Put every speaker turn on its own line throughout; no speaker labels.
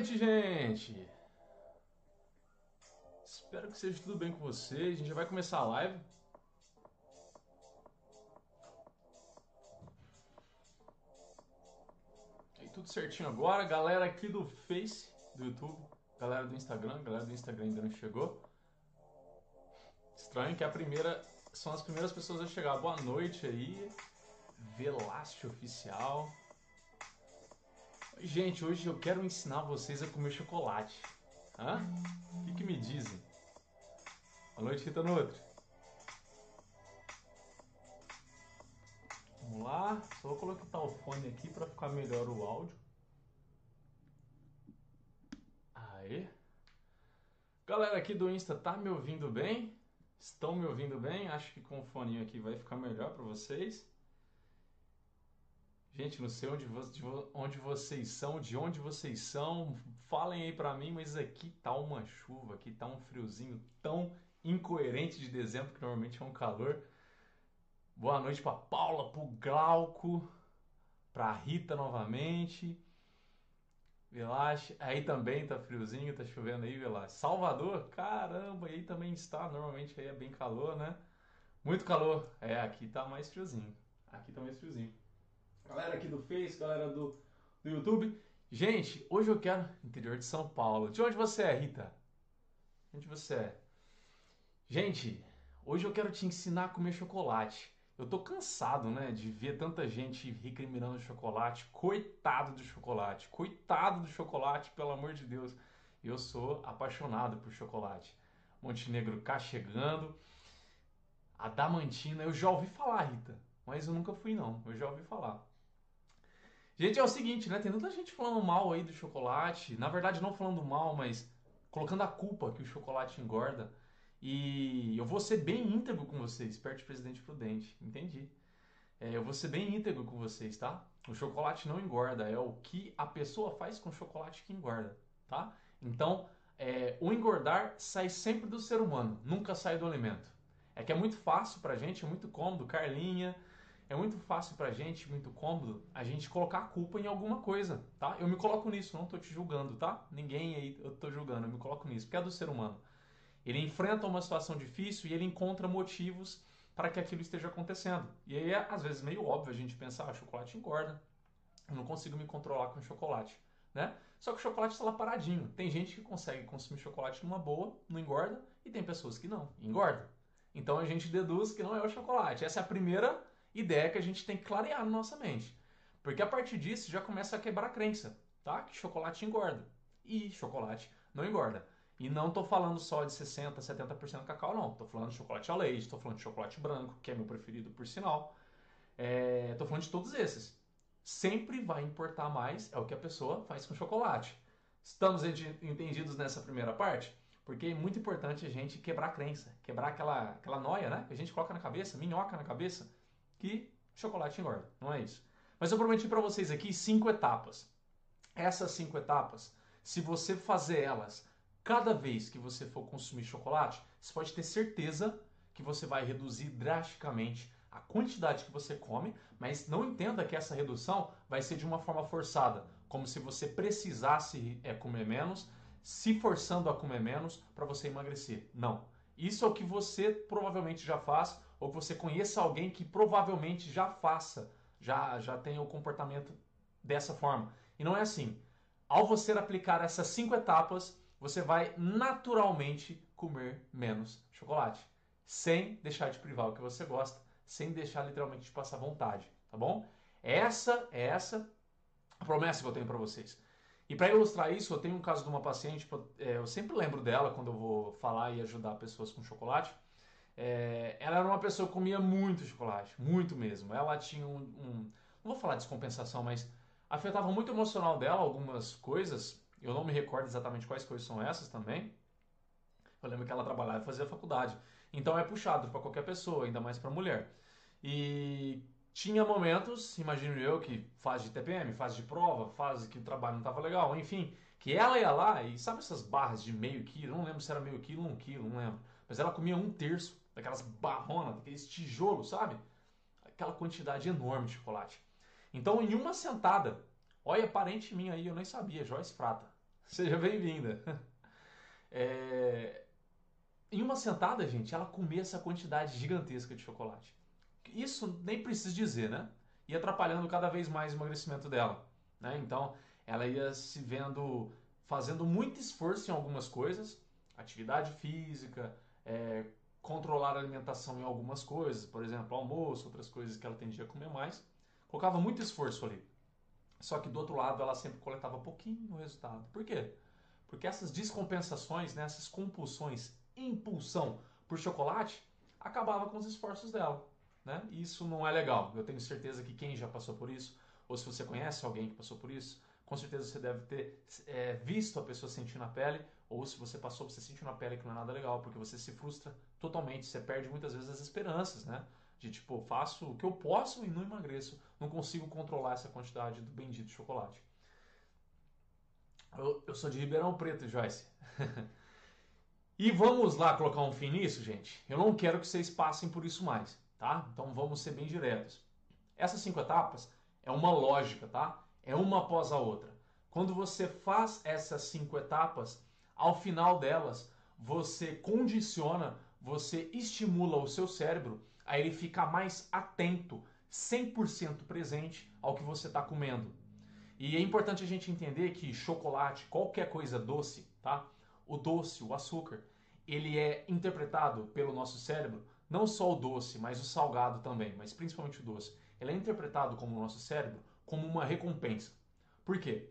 Noite, gente! Espero que seja tudo bem com vocês. A gente já vai começar a live. Aí tudo certinho agora. Galera aqui do Face, do YouTube, galera do Instagram, galera do Instagram ainda não chegou. Estranho que a primeira são as primeiras pessoas a chegar. Boa noite aí. Velaste Oficial. Gente, hoje eu quero ensinar vocês a comer chocolate. Hã? O que, que me dizem? Boa noite, Rita Nutri. Vamos lá, só vou colocar o fone aqui para ficar melhor o áudio. Aí. Galera aqui do Insta, tá me ouvindo bem? Estão me ouvindo bem? Acho que com o fone aqui vai ficar melhor para vocês. Gente, não sei onde, de onde vocês são, de onde vocês são. Falem aí para mim, mas aqui tá uma chuva, aqui tá um friozinho tão incoerente de dezembro, que normalmente é um calor. Boa noite para Paula, pro Glauco, pra Rita novamente. Velache, aí também tá friozinho, tá chovendo aí, Velache. Salvador, caramba, aí também está. Normalmente aí é bem calor, né? Muito calor. É, aqui tá mais friozinho. Aqui tá mais friozinho galera aqui do Face, galera do, do YouTube. Gente, hoje eu quero. Interior de São Paulo. De onde você é, Rita? De onde você é? Gente, hoje eu quero te ensinar a comer chocolate. Eu tô cansado, né, de ver tanta gente recriminando chocolate. Coitado do chocolate. Coitado do chocolate, pelo amor de Deus. Eu sou apaixonado por chocolate. Montenegro cá chegando. A Damantina, eu já ouvi falar, Rita, mas eu nunca fui não. Eu já ouvi falar. Gente, é o seguinte, né? Tem tanta gente falando mal aí do chocolate. Na verdade, não falando mal, mas colocando a culpa que o chocolate engorda. E eu vou ser bem íntegro com vocês, perto de Presidente Prudente. Entendi. É, eu vou ser bem íntegro com vocês, tá? O chocolate não engorda, é o que a pessoa faz com o chocolate que engorda, tá? Então, é, o engordar sai sempre do ser humano, nunca sai do alimento. É que é muito fácil pra gente, é muito cômodo. Carlinha, é muito fácil pra gente, muito cômodo, a gente colocar a culpa em alguma coisa, tá? Eu me coloco nisso, não tô te julgando, tá? Ninguém aí eu tô julgando, eu me coloco nisso, porque é do ser humano. Ele enfrenta uma situação difícil e ele encontra motivos para que aquilo esteja acontecendo. E aí é às vezes meio óbvio a gente pensar, ah, chocolate engorda, eu não consigo me controlar com chocolate, né? Só que o chocolate está lá paradinho. Tem gente que consegue consumir chocolate numa boa, não engorda, e tem pessoas que não, engorda. Então a gente deduz que não é o chocolate. Essa é a primeira ideia que a gente tem que clarear na nossa mente. Porque a partir disso já começa a quebrar a crença, tá? Que chocolate engorda. E chocolate não engorda. E não tô falando só de 60, 70% cacau, não. Tô falando de chocolate ao leite, tô falando de chocolate branco, que é meu preferido por sinal. É, tô falando de todos esses. Sempre vai importar mais é o que a pessoa faz com chocolate. Estamos entendidos nessa primeira parte? Porque é muito importante a gente quebrar a crença, quebrar aquela, aquela noia, né? Que a gente coloca na cabeça, minhoca na cabeça, que chocolate engorda. Não é isso. Mas eu prometi para vocês aqui cinco etapas. Essas cinco etapas, se você fazer elas cada vez que você for consumir chocolate, você pode ter certeza que você vai reduzir drasticamente a quantidade que você come, mas não entenda que essa redução vai ser de uma forma forçada, como se você precisasse é, comer menos, se forçando a comer menos para você emagrecer. Não. Isso é o que você provavelmente já faz, ou que você conheça alguém que provavelmente já faça, já, já tenha o comportamento dessa forma. E não é assim. Ao você aplicar essas cinco etapas, você vai naturalmente comer menos chocolate, sem deixar de privar o que você gosta, sem deixar literalmente de passar vontade, tá bom? Essa é essa a promessa que eu tenho para vocês. E para ilustrar isso, eu tenho um caso de uma paciente, é, eu sempre lembro dela quando eu vou falar e ajudar pessoas com chocolate. É, ela era uma pessoa que comia muito chocolate, muito mesmo. Ela tinha um, um, não vou falar descompensação, mas afetava muito o emocional dela algumas coisas. Eu não me recordo exatamente quais coisas são essas também. Eu lembro que ela trabalhava e fazia faculdade. Então é puxado para qualquer pessoa, ainda mais para mulher. E tinha momentos, imagino eu, que fase de TPM, fase de prova, fase que o trabalho não estava legal, enfim, que ela ia lá e sabe essas barras de meio quilo? Não lembro se era meio quilo ou um quilo, não lembro. Mas ela comia um terço daquelas barronas, daqueles tijolos, sabe? Aquela quantidade enorme de chocolate. Então, em uma sentada, olha, parente minha aí, eu nem sabia, Joyce Prata. Seja bem-vinda. É... Em uma sentada, gente, ela comia essa quantidade gigantesca de chocolate. Isso nem preciso dizer, né? E atrapalhando cada vez mais o emagrecimento dela. Né? Então, ela ia se vendo fazendo muito esforço em algumas coisas, atividade física, é, controlar a alimentação em algumas coisas, por exemplo, almoço, outras coisas que ela tendia a comer mais. Colocava muito esforço ali. Só que do outro lado ela sempre coletava pouquinho no resultado. Por quê? Porque essas descompensações, né, essas compulsões, impulsão por chocolate, acabava com os esforços dela. Né? E isso não é legal. Eu tenho certeza que quem já passou por isso, ou se você conhece alguém que passou por isso, com certeza você deve ter é, visto a pessoa sentir na pele, ou se você passou, você sentiu na pele que não é nada legal, porque você se frustra totalmente, você perde muitas vezes as esperanças, né? De tipo, faço o que eu posso e não emagreço, não consigo controlar essa quantidade do bendito chocolate. Eu, eu sou de Ribeirão Preto, Joyce. e vamos lá colocar um fim nisso, gente? Eu não quero que vocês passem por isso mais, tá? Então vamos ser bem diretos. Essas cinco etapas é uma lógica, tá? É uma após a outra. Quando você faz essas cinco etapas, ao final delas, você condiciona, você estimula o seu cérebro a ele ficar mais atento, 100% presente ao que você está comendo. E é importante a gente entender que chocolate, qualquer coisa doce, tá? O doce, o açúcar, ele é interpretado pelo nosso cérebro, não só o doce, mas o salgado também, mas principalmente o doce. Ele é interpretado como o nosso cérebro como uma recompensa. Por quê?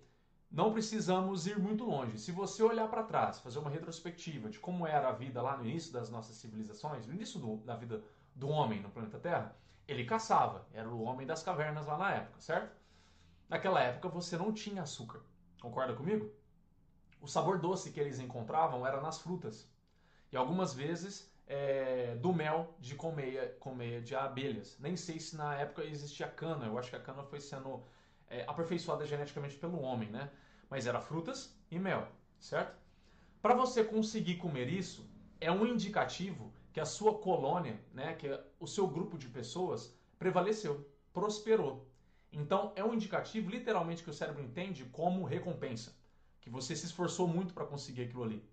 Não precisamos ir muito longe. Se você olhar para trás, fazer uma retrospectiva de como era a vida lá no início das nossas civilizações, no início do, da vida do homem no planeta Terra, ele caçava, era o homem das cavernas lá na época, certo? Naquela época você não tinha açúcar, concorda comigo? O sabor doce que eles encontravam era nas frutas e algumas vezes é, do mel de colmeia, colmeia de abelhas. Nem sei se na época existia cana, eu acho que a cana foi sendo é, aperfeiçoada geneticamente pelo homem, né? Mas era frutas e mel, certo? Para você conseguir comer isso, é um indicativo que a sua colônia, né, que o seu grupo de pessoas prevaleceu, prosperou. Então é um indicativo literalmente que o cérebro entende como recompensa, que você se esforçou muito para conseguir aquilo ali.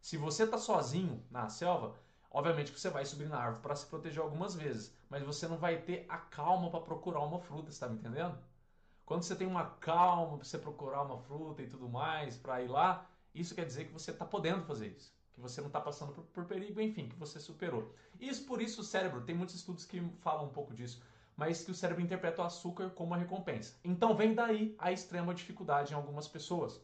Se você está sozinho na selva, obviamente que você vai subir na árvore para se proteger algumas vezes, mas você não vai ter a calma para procurar uma fruta, está me entendendo? Quando você tem uma calma para você procurar uma fruta e tudo mais para ir lá, isso quer dizer que você está podendo fazer isso, que você não está passando por, por, perigo, enfim, que você superou. Isso por isso o cérebro tem muitos estudos que falam um pouco disso, mas que o cérebro interpreta o açúcar como uma recompensa. Então vem daí a extrema dificuldade em algumas pessoas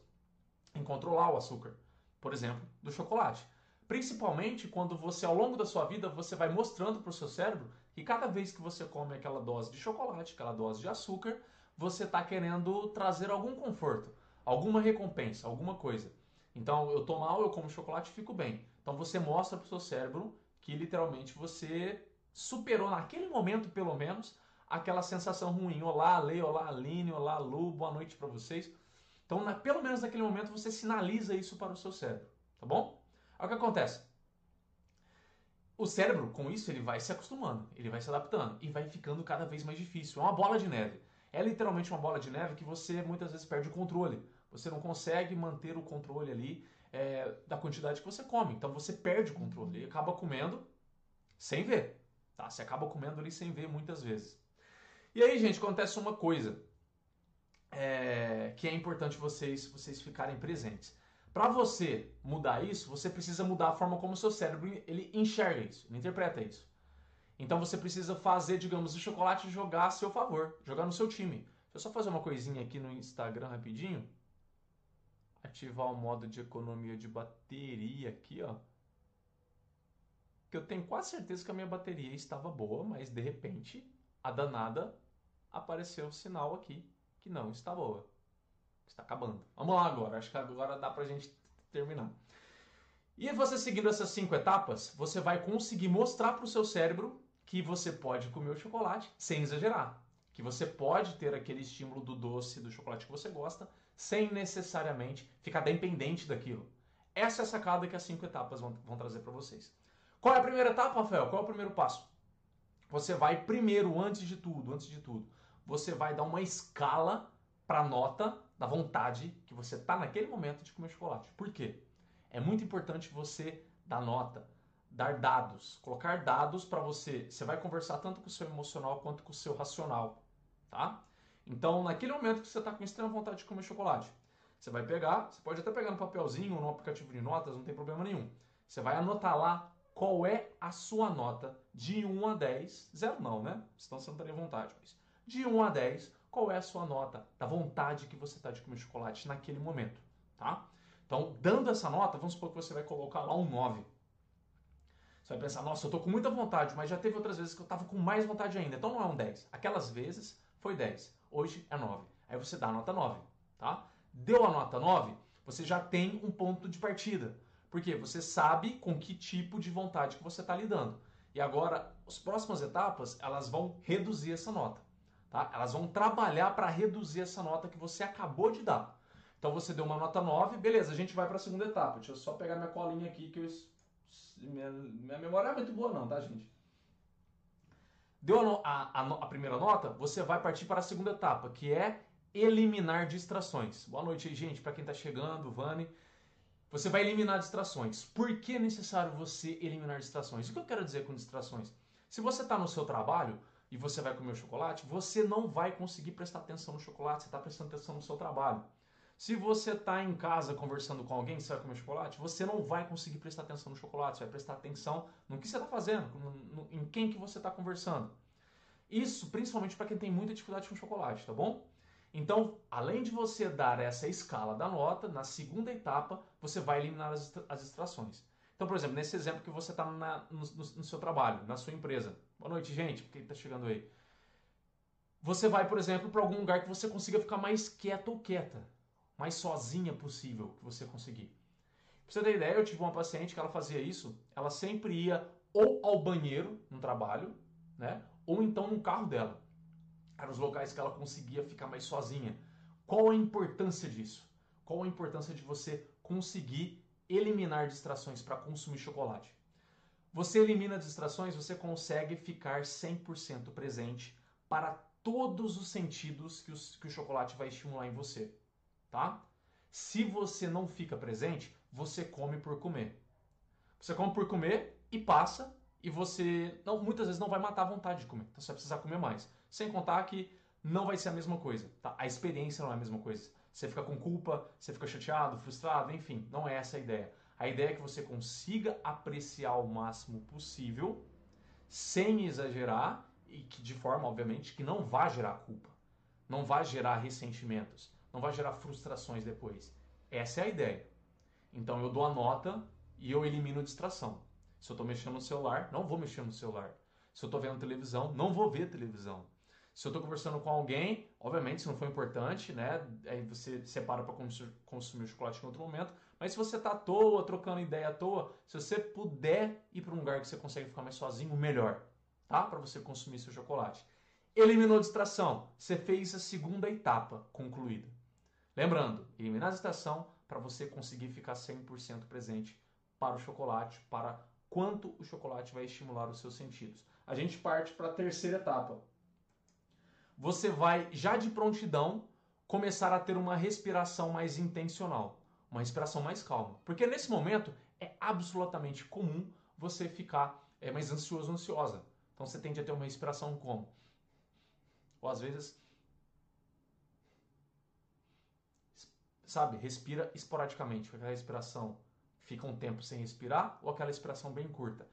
em controlar o açúcar, por exemplo, do chocolate. Principalmente quando você, ao longo da sua vida, você vai mostrando para o seu cérebro que cada vez que você come aquela dose de chocolate, aquela dose de açúcar, você está querendo trazer algum conforto, alguma recompensa, alguma coisa. Então, eu tô mal, eu como chocolate e fico bem. Então, você mostra para o seu cérebro que literalmente você superou naquele momento, pelo menos, aquela sensação ruim. Olá, Lei, olá, Aline, olá, Lu, boa noite para vocês. Então, na, pelo menos naquele momento, você sinaliza isso para o seu cérebro, tá bom? Aí o que acontece? O cérebro, com isso, ele vai se acostumando, ele vai se adaptando e vai ficando cada vez mais difícil. É uma bola de neve. É literalmente uma bola de neve que você muitas vezes perde o controle. Você não consegue manter o controle ali é, da quantidade que você come. Então você perde o controle e acaba comendo sem ver. Tá? Você acaba comendo ali sem ver muitas vezes. E aí, gente, acontece uma coisa é, que é importante vocês, vocês ficarem presentes. Para você mudar isso, você precisa mudar a forma como o seu cérebro ele enxerga isso, ele interpreta isso. Então você precisa fazer, digamos, o chocolate jogar a seu favor, jogar no seu time. Deixa eu só fazer uma coisinha aqui no Instagram rapidinho. Ativar o modo de economia de bateria aqui, ó. Que eu tenho quase certeza que a minha bateria estava boa, mas de repente a danada apareceu o sinal aqui que não está boa. Está acabando. Vamos lá agora. Acho que agora dá pra gente terminar. E você seguindo essas cinco etapas, você vai conseguir mostrar para o seu cérebro que você pode comer o chocolate sem exagerar. Que você pode ter aquele estímulo do doce, do chocolate que você gosta, sem necessariamente ficar dependente daquilo. Essa é a sacada que as cinco etapas vão, vão trazer para vocês. Qual é a primeira etapa, Rafael? Qual é o primeiro passo? Você vai primeiro, antes de tudo, antes de tudo, você vai dar uma escala para a nota da vontade que você está naquele momento de comer chocolate. Por quê? É muito importante você dar nota, dar dados, colocar dados para você. Você vai conversar tanto com o seu emocional quanto com o seu racional, tá? Então, naquele momento que você está com extrema vontade de comer chocolate, você vai pegar, você pode até pegar no papelzinho ou no aplicativo de notas, não tem problema nenhum. Você vai anotar lá qual é a sua nota de 1 a 10. Zero não, né? Senão você não vontade. Mas de 1 a 10, qual é a sua nota da vontade que você está de comer chocolate naquele momento, tá? Então, dando essa nota, vamos supor que você vai colocar lá um 9. Você vai pensar, nossa, eu tô com muita vontade, mas já teve outras vezes que eu tava com mais vontade ainda. Então não é um 10. Aquelas vezes foi 10. Hoje é 9. Aí você dá a nota 9, tá? Deu a nota 9, você já tem um ponto de partida. Porque você sabe com que tipo de vontade que você está lidando. E agora, as próximas etapas, elas vão reduzir essa nota. Tá? Elas vão trabalhar para reduzir essa nota que você acabou de dar. Então você deu uma nota 9, beleza, a gente vai para a segunda etapa. Deixa eu só pegar minha colinha aqui, que eu... minha, minha memória é muito boa não, tá gente? Deu a, a, a, primeira nota, você vai partir para a segunda etapa, que é eliminar distrações. Boa noite aí, gente, para quem está chegando, Vani. Você vai eliminar distrações. Por que é necessário você eliminar distrações? O que eu quero dizer com distrações? Se você está no seu trabalho, e você vai comer o chocolate, você não vai conseguir prestar atenção no chocolate, você está prestando atenção no seu trabalho. Se você está em casa conversando com alguém, você vai comer chocolate, você não vai conseguir prestar atenção no chocolate, você vai prestar atenção no que você está fazendo, no, no, em quem que você está conversando. Isso principalmente para quem tem muita dificuldade com chocolate, tá bom? Então, além de você dar essa escala da nota, na segunda etapa você vai eliminar as, as distrações. Então, por exemplo, nesse exemplo que você está no, no, seu trabalho, na sua empresa, Boa noite, gente. Quem está chegando aí? Você vai, por exemplo, para algum lugar que você consiga ficar mais quieto ou quieta, mais sozinha possível que você conseguir. Pra você ter ideia, eu tive uma paciente que ela fazia isso, ela sempre ia ou ao banheiro no trabalho, né? Ou então no carro dela. Eram os locais que ela conseguia ficar mais sozinha. Qual a importância disso? Qual a importância de você conseguir eliminar distrações para consumir chocolate? Você elimina distrações, você consegue ficar 100% presente para todos os sentidos que, os, que o chocolate vai estimular em você, tá? Se você não fica presente, você come por comer. Você come por comer e passa e você não, muitas vezes não vai matar a vontade de comer. Então você vai precisar comer mais. Sem contar que não vai ser a mesma coisa, tá? A experiência não é a mesma coisa. Você fica com culpa, você fica chateado, frustrado, enfim, não é essa a ideia. A ideia é que você consiga apreciar o máximo possível, sem exagerar e que de forma, obviamente, que não vá gerar culpa, não vá gerar ressentimentos, não vá gerar frustrações depois. Essa é a ideia. Então eu dou a nota e eu elimino a distração. Se eu estou mexendo no celular, não vou mexer no celular. Se eu estou vendo televisão, não vou ver televisão. Se eu estou conversando com alguém, obviamente, se não for importante, né? Aí você separa para consumir o chocolate em outro momento. Mas se você está à toa, trocando ideia à toa, se você puder ir para um lugar que você consegue ficar mais sozinho, melhor, tá? Para você consumir seu chocolate. Eliminou distração. Você fez a segunda etapa concluída. Lembrando, eliminar a distração para você conseguir ficar 100% presente para o chocolate, para quanto o chocolate vai estimular os seus sentidos. A gente parte para a terceira etapa. Você vai, já de prontidão, começar a ter uma respiração mais intencional, uma respiração mais calma. Porque nesse momento é absolutamente comum você ficar é, mais ansioso, ansiosa. Então você tende a ter uma respiração como? Ou às vezes sabe, respira esporadicamente, aquela respiração fica um tempo sem respirar ou aquela respiração bem curta.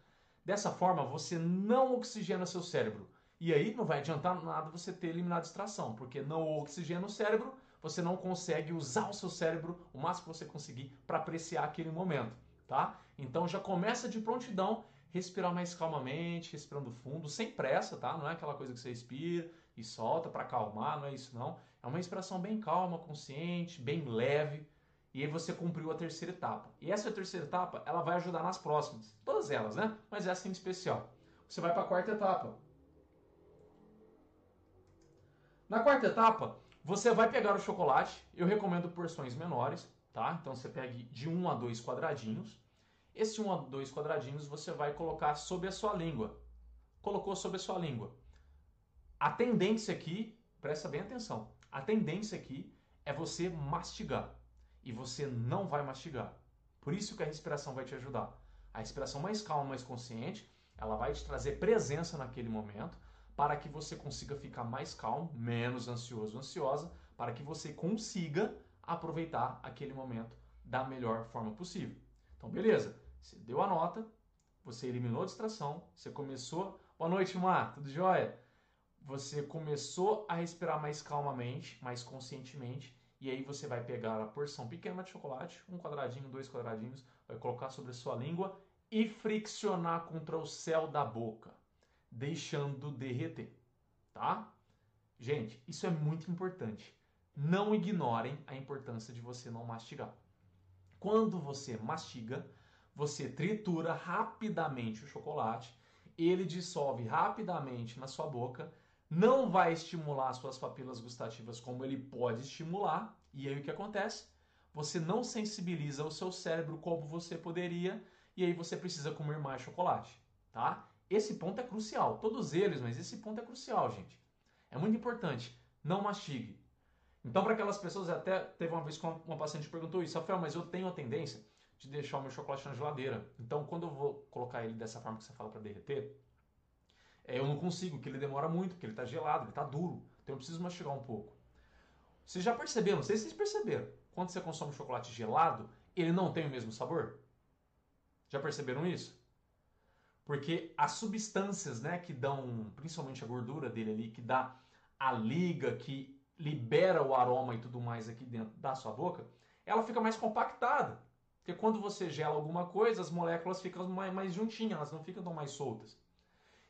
Dessa forma, você não oxigena seu cérebro. E aí não vai adiantar nada você ter eliminado a distração, porque não oxigena o cérebro, você não consegue usar o seu cérebro o máximo que você conseguir para apreciar aquele momento, tá? Então já começa de prontidão, respirar mais calmamente, respirando fundo, sem pressa, tá? Não é aquela coisa que você respira e solta para acalmar, não é isso não. É uma respiração bem calma, consciente, bem leve. E aí você cumpriu a terceira etapa. E essa terceira etapa, ela vai ajudar nas próximas. Todas elas, né? Mas essa em especial. Você vai para a quarta etapa. Na quarta etapa, você vai pegar o chocolate. Eu recomendo porções menores, tá? Então você pegue de 1 a 2 quadradinhos. Esse 1 a 2 quadradinhos você vai colocar sobre a sua língua. Colocou sobre a sua língua. A tendência aqui, presta bem atenção, a tendência aqui é você mastigar. E você não vai mastigar. Por isso que a respiração vai te ajudar. A respiração mais calma, mais consciente, ela vai te trazer presença naquele momento para que você consiga ficar mais calmo, menos ansioso, ansiosa, para que você consiga aproveitar aquele momento da melhor forma possível. Então, beleza. Você deu a nota, você eliminou a distração, você começou. Boa noite, Mar, tudo jóia? Você começou a respirar mais calmamente, mais conscientemente, e aí você vai pegar a porção pequena de chocolate, um quadradinho, dois quadradinhos, vai colocar sobre a sua língua e friccionar contra o céu da boca, deixando derreter, tá? Gente, isso é muito importante. Não ignorem a importância de você não mastigar. Quando você mastiga, você tritura rapidamente o chocolate, ele dissolve rapidamente na sua boca não vai estimular suas papilas gustativas como ele pode estimular, e aí o que acontece? Você não sensibiliza o seu cérebro como você poderia, e aí você precisa comer mais chocolate, tá? Esse ponto é crucial, todos eles, mas esse ponto é crucial, gente. É muito importante, não mastigue. Então, para aquelas pessoas, até teve uma vez que uma paciente perguntou isso, Rafael, mas eu tenho a tendência de deixar o meu chocolate na geladeira. Então, quando eu vou colocar ele dessa forma que você fala para derreter, é, eu não consigo, porque ele demora muito, porque ele está gelado, ele está duro. Então eu preciso mastigar um pouco. Vocês já perceberam, não sei se vocês perceberam, quando você consome chocolate gelado, ele não tem o mesmo sabor? Já perceberam isso? Porque as substâncias, né, que dão, principalmente a gordura dele ali, que dá a liga, que libera o aroma e tudo mais aqui dentro da sua boca, ela fica mais compactada. Porque quando você gela alguma coisa, as moléculas ficam mais, mais juntinhas, elas não ficam tão mais soltas.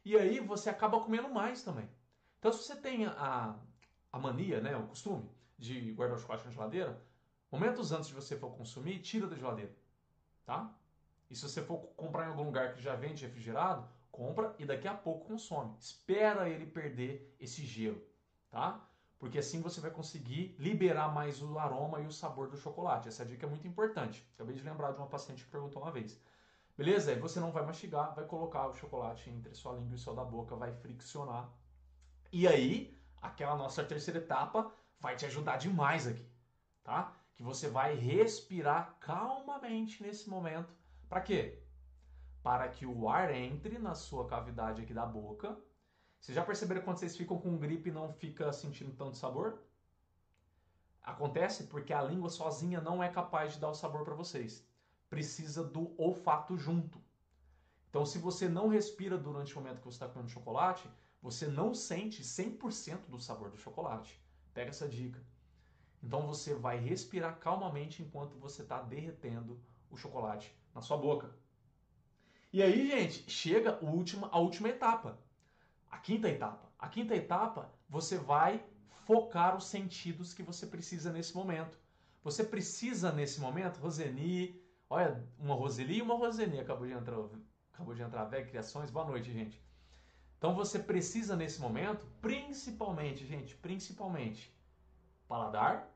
E aí você acaba comendo mais também. Então, se você tem a, a mania, né, o costume de guardar o chocolate na geladeira, momentos antes de você for consumir, tira da geladeira, tá? E se você for comprar em algum lugar que já vende refrigerado, compra e daqui a pouco consome. Espera ele perder esse gelo, tá? Porque assim você vai conseguir liberar mais o aroma e o sabor do chocolate. Essa dica é muito importante. Acabei de lembrar de uma paciente que perguntou uma vez. Beleza? Aí você não vai mastigar, vai colocar o chocolate entre sua língua e céu da boca, vai friccionar. E aí, aquela nossa terceira etapa vai te ajudar demais aqui, tá? Que você vai respirar calmamente nesse momento. Para quê? Para que o ar entre na sua cavidade aqui da boca. Vocês já perceberam quando vocês ficam com gripe e não fica sentindo tanto sabor? Acontece porque a língua sozinha não é capaz de dar o sabor para vocês precisa do olfato junto. Então, se você não respira durante o momento que você está comendo chocolate, você não sente 100% do sabor do chocolate. Pega essa dica. Então, você vai respirar calmamente enquanto você está derretendo o chocolate na sua boca. E aí, gente, chega a última, a última etapa, a quinta etapa. A quinta etapa, você vai focar os sentidos que você precisa nesse momento. Você precisa nesse momento, Roseni, olha, uma Roseli e uma Roseni acabou de entrar, acabou de entrar, velho, criações, boa noite, gente. Então você precisa nesse momento, principalmente, gente, principalmente, paladar,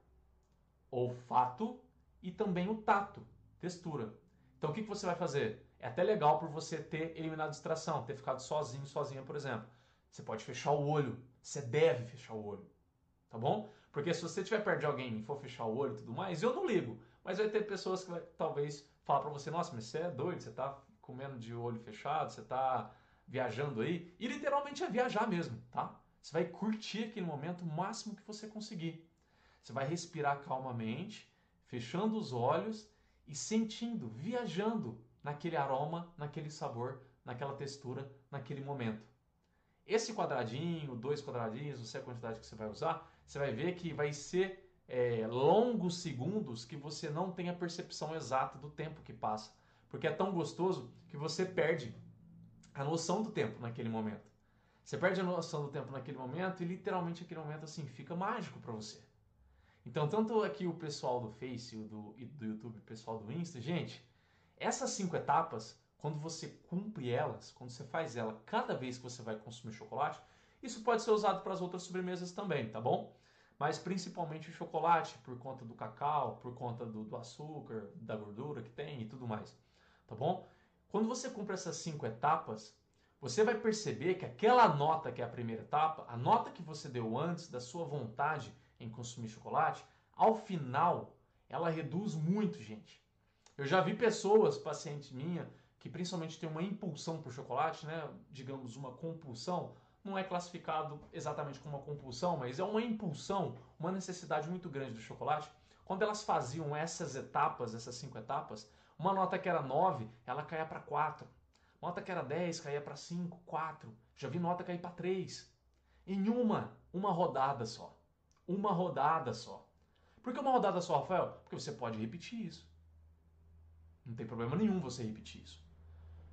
olfato e também o tato, textura. Então o que, que você vai fazer? É até legal por você ter eliminado distração, ter ficado sozinho, sozinha, por exemplo. Você pode fechar o olho, você deve fechar o olho, tá bom? Porque se você tiver perto de alguém e for fechar o olho e tudo mais, eu não ligo. Mas vai ter pessoas que vai, talvez falar para você, nossa, mas você é doido, você tá comendo de olho fechado, você tá viajando aí. E literalmente é viajar mesmo, tá? Você vai curtir aquele momento o máximo que você conseguir. Você vai respirar calmamente, fechando os olhos e sentindo, viajando naquele aroma, naquele sabor, naquela textura, naquele momento. Esse quadradinho, dois quadradinhos, não sei a quantidade que você vai usar, você vai ver que vai ser é, longos segundos que você não tem a percepção exata do tempo que passa. Porque é tão gostoso que você perde a noção do tempo naquele momento. Você perde a noção do tempo naquele momento e literalmente aquele momento assim fica mágico para você. Então, tanto aqui o pessoal do Face e do, do YouTube, o pessoal do Insta, gente, essas cinco etapas, quando você cumpre elas, quando você faz ela cada vez que você vai consumir chocolate, isso pode ser usado para as outras sobremesas também, tá bom? Mas principalmente o chocolate, por conta do cacau, por conta do, do açúcar, da gordura que tem e tudo mais, tá bom? Quando você cumpre essas cinco etapas, você vai perceber que aquela nota que é a primeira etapa, a nota que você deu antes da sua vontade em consumir chocolate, ao final ela reduz muito, gente. Eu já vi pessoas, pacientes minha, que principalmente tem uma impulsão por chocolate, né? Digamos uma compulsão, não é classificado exatamente como uma compulsão, mas é uma impulsão, uma necessidade muito grande do chocolate. Quando elas faziam essas etapas, essas cinco etapas, uma nota que era 9, ela caía para 4. Nota que era 10, caía para 5, 4. Já vi nota cair para 3. Em uma, uma rodada só. Uma rodada só. Por que uma rodada só, Rafael? Porque você pode repetir isso. Não tem problema nenhum você repetir isso.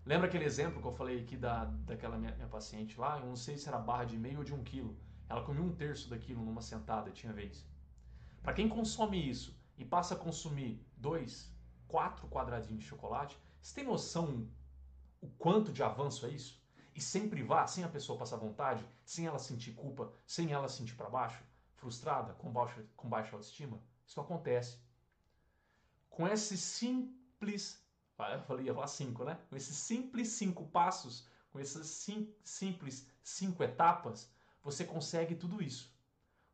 Lembra aquele exemplo que eu falei aqui da, daquela minha, minha paciente lá? Eu não sei se era barra de meio ou de um quilo. Ela comia um terço daquilo numa sentada, tinha vez. Para quem consome isso e passa a consumir dois, quatro quadradinhos de chocolate, você tem noção o quanto de avanço é isso? E sem privar, sem a pessoa passar vontade, sem ela sentir culpa, sem ela sentir para baixo, frustrada, com baixa, com baixa autoestima? Isso acontece. Com esse simples simples, eu falei, ia falar cinco, né? Com esses simples cinco passos, com essas sim, simples cinco etapas, você consegue tudo isso.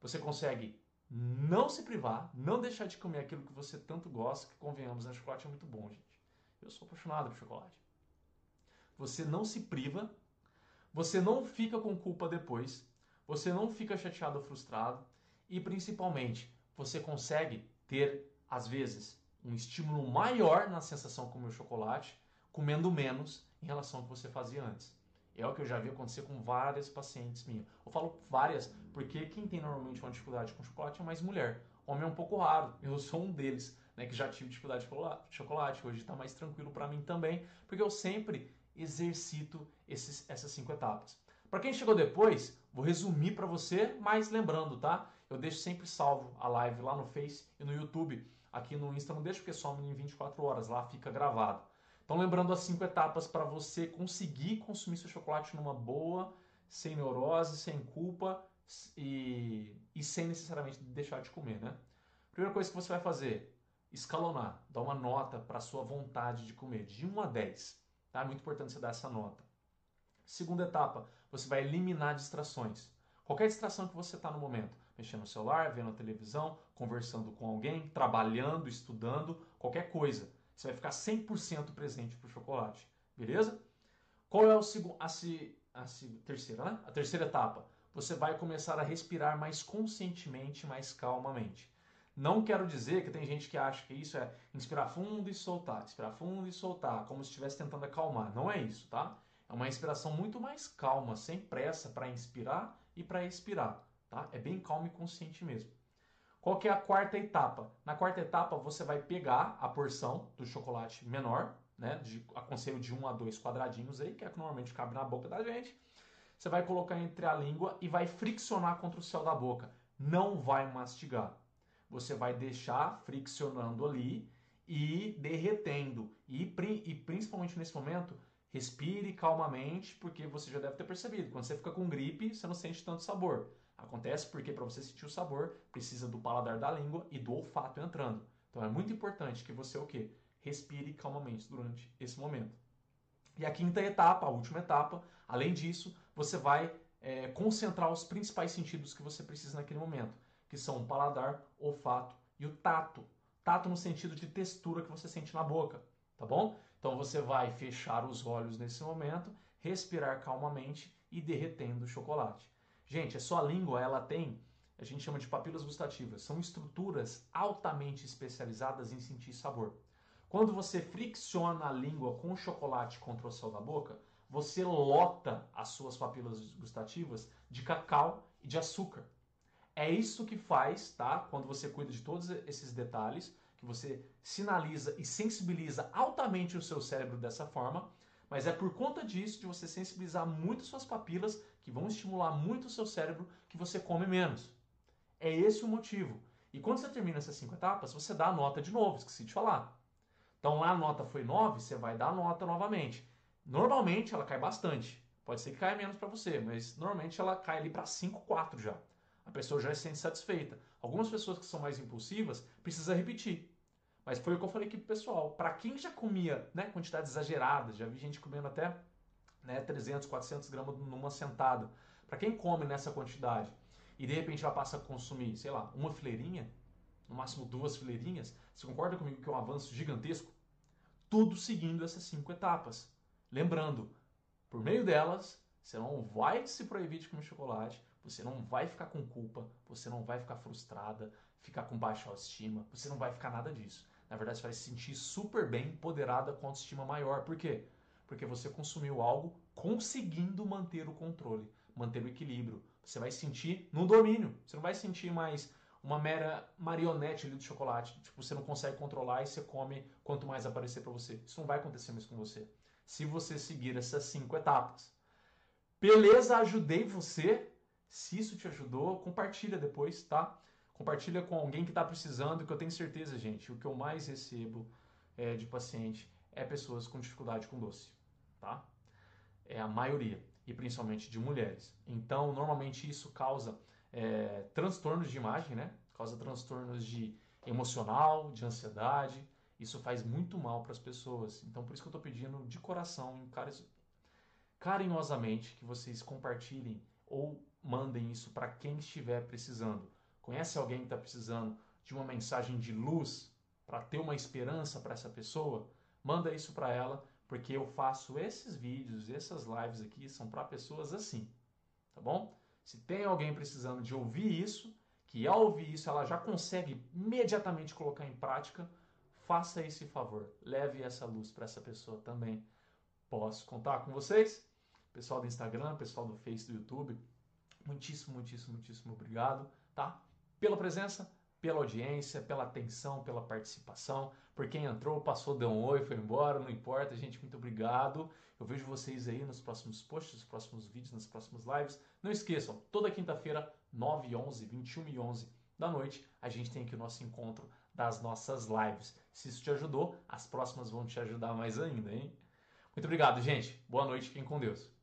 Você consegue não se privar, não deixar de comer aquilo que você tanto gosta, que convenhamos, né? Chocolate é muito bom, gente. Eu sou apaixonado por chocolate. Você não se priva, você não fica com culpa depois, você não fica chateado ou frustrado e principalmente você consegue ter, às vezes, um estímulo maior na sensação com o chocolate, comendo menos em relação ao que você fazia antes. É o que eu já vi acontecer com várias pacientes minhas. Eu falo várias, porque quem tem normalmente uma dificuldade com chocolate é mais mulher. Homem é um pouco raro, eu sou um deles, né, que já tive dificuldade de chocolate. Hoje está mais tranquilo para mim também, porque eu sempre exercito esses, essas cinco etapas. Para quem chegou depois, vou resumir para você, mas lembrando, tá? Eu deixo sempre salvo a live lá no Face e no YouTube Aqui no Insta não deixa porque some em 24 horas, lá fica gravado. Então lembrando as cinco etapas para você conseguir consumir seu chocolate numa boa, sem neurose, sem culpa e, e sem necessariamente deixar de comer, né? Primeira coisa que você vai fazer, escalonar, dar uma nota para a sua vontade de comer, de 1 a 10. Tá? É muito importante você dar essa nota. Segunda etapa, você vai eliminar distrações. Qualquer distração que você está no momento mexendo no celular, vendo a televisão, conversando com alguém, trabalhando, estudando, qualquer coisa. Você vai ficar 100% presente para o chocolate, beleza? Qual é o a, a, a terceira, né? A terceira etapa. Você vai começar a respirar mais conscientemente, mais calmamente. Não quero dizer que tem gente que acha que isso é inspirar fundo e soltar, inspirar fundo e soltar, como se estivesse tentando acalmar. Não é isso, tá? É uma respiração muito mais calma, sem pressa para inspirar e para expirar. Tá? É bem calmo e consciente mesmo. Qual que é a quarta etapa? Na quarta etapa você vai pegar a porção do chocolate menor, né? De, aconselho de um a dois quadradinhos aí, que é que normalmente cabe na boca da gente. Você vai colocar entre a língua e vai friccionar contra o céu da boca. Não vai mastigar. Você vai deixar friccionando ali e derretendo. E, e principalmente nesse momento, respire calmamente, porque você já deve ter percebido. Quando você fica com gripe, você não sente tanto sabor. Acontece porque para você sentir o sabor, precisa do paladar da língua e do olfato entrando. Então é muito importante que você o quê? Respire calmamente durante esse momento. E a quinta etapa, a última etapa, além disso, você vai é, concentrar os principais sentidos que você precisa naquele momento, que são o paladar, olfato e o tato. Tato no sentido de textura que você sente na boca, tá bom? Então você vai fechar os olhos nesse momento, respirar calmamente e derretendo o chocolate. Gente, a sua língua ela tem, a gente chama de papilas gustativas, são estruturas altamente especializadas em sentir sabor. Quando você fricciona a língua com chocolate contra o céu da boca, você lota as suas papilas gustativas de cacau e de açúcar. É isso que faz, tá? Quando você cuida de todos esses detalhes, que você sinaliza e sensibiliza altamente o seu cérebro dessa forma, mas é por conta disso, de você sensibilizar muito suas papilas, que vão estimular muito o seu cérebro, que você come menos. É esse o motivo. E quando você termina essas cinco etapas, você dá a nota de novo, esqueci de falar. Então lá a nota foi 9, você vai dar a nota novamente. Normalmente ela cai bastante. Pode ser que caia menos para você, mas normalmente ela cai ali para 5, 4 já. A pessoa já se sente satisfeita. Algumas pessoas que são mais impulsivas precisa repetir. Mas foi o que eu falei aqui pro pessoal. Para quem já comia né, quantidades exageradas, já vi gente comendo até né, 300, 400 gramas numa sentada. Para quem come nessa quantidade e de repente já passa a consumir, sei lá, uma fileirinha, no máximo duas fileirinhas, você concorda comigo que é um avanço gigantesco? Tudo seguindo essas cinco etapas. Lembrando, por meio delas, você não vai se proibir de comer chocolate, você não vai ficar com culpa, você não vai ficar frustrada, ficar com baixa autoestima, você não vai ficar nada disso. Na verdade, você vai se sentir super bem, empoderada com autoestima maior. Por quê? Porque você consumiu algo conseguindo manter o controle, manter o equilíbrio. Você vai sentir no domínio. Você não vai sentir mais uma mera marionete ali do chocolate. Tipo, você não consegue controlar e você come quanto mais aparecer para você. Isso não vai acontecer mais com você. Se você seguir essas cinco etapas. Beleza, ajudei você. Se isso te ajudou, compartilha depois, tá? Compartilha com alguém que está precisando, que eu tenho certeza, gente, o que eu mais recebo é, de paciente é pessoas com dificuldade com doce, tá? É a maioria, e principalmente de mulheres. Então, normalmente isso causa é, transtornos de imagem, né? Causa transtornos de emocional, de ansiedade. Isso faz muito mal para as pessoas. Então, por isso que eu estou pedindo de coração, carinhosamente, que vocês compartilhem ou mandem isso para quem estiver precisando. Conhece alguém que está precisando de uma mensagem de luz para ter uma esperança para essa pessoa? Manda isso para ela, porque eu faço esses vídeos, essas lives aqui são para pessoas assim, tá bom? Se tem alguém precisando de ouvir isso, que ao ouvir isso ela já consegue imediatamente colocar em prática, faça esse favor, leve essa luz para essa pessoa também. Posso contar com vocês? Pessoal do Instagram, pessoal do Face, do YouTube, muitíssimo, muitíssimo, muitíssimo obrigado, tá? Pela presença, pela audiência, pela atenção, pela participação. Por quem entrou, passou, deu um oi, foi embora, não importa, gente, muito obrigado. Eu vejo vocês aí nos próximos posts, nos próximos vídeos, nas próximas lives. Não esqueçam, toda quinta-feira, 9 e 11, 21 e 11 da noite, a gente tem aqui o nosso encontro das nossas lives. Se isso te ajudou, as próximas vão te ajudar mais ainda, hein? Muito obrigado, gente. Boa noite, fiquem com Deus.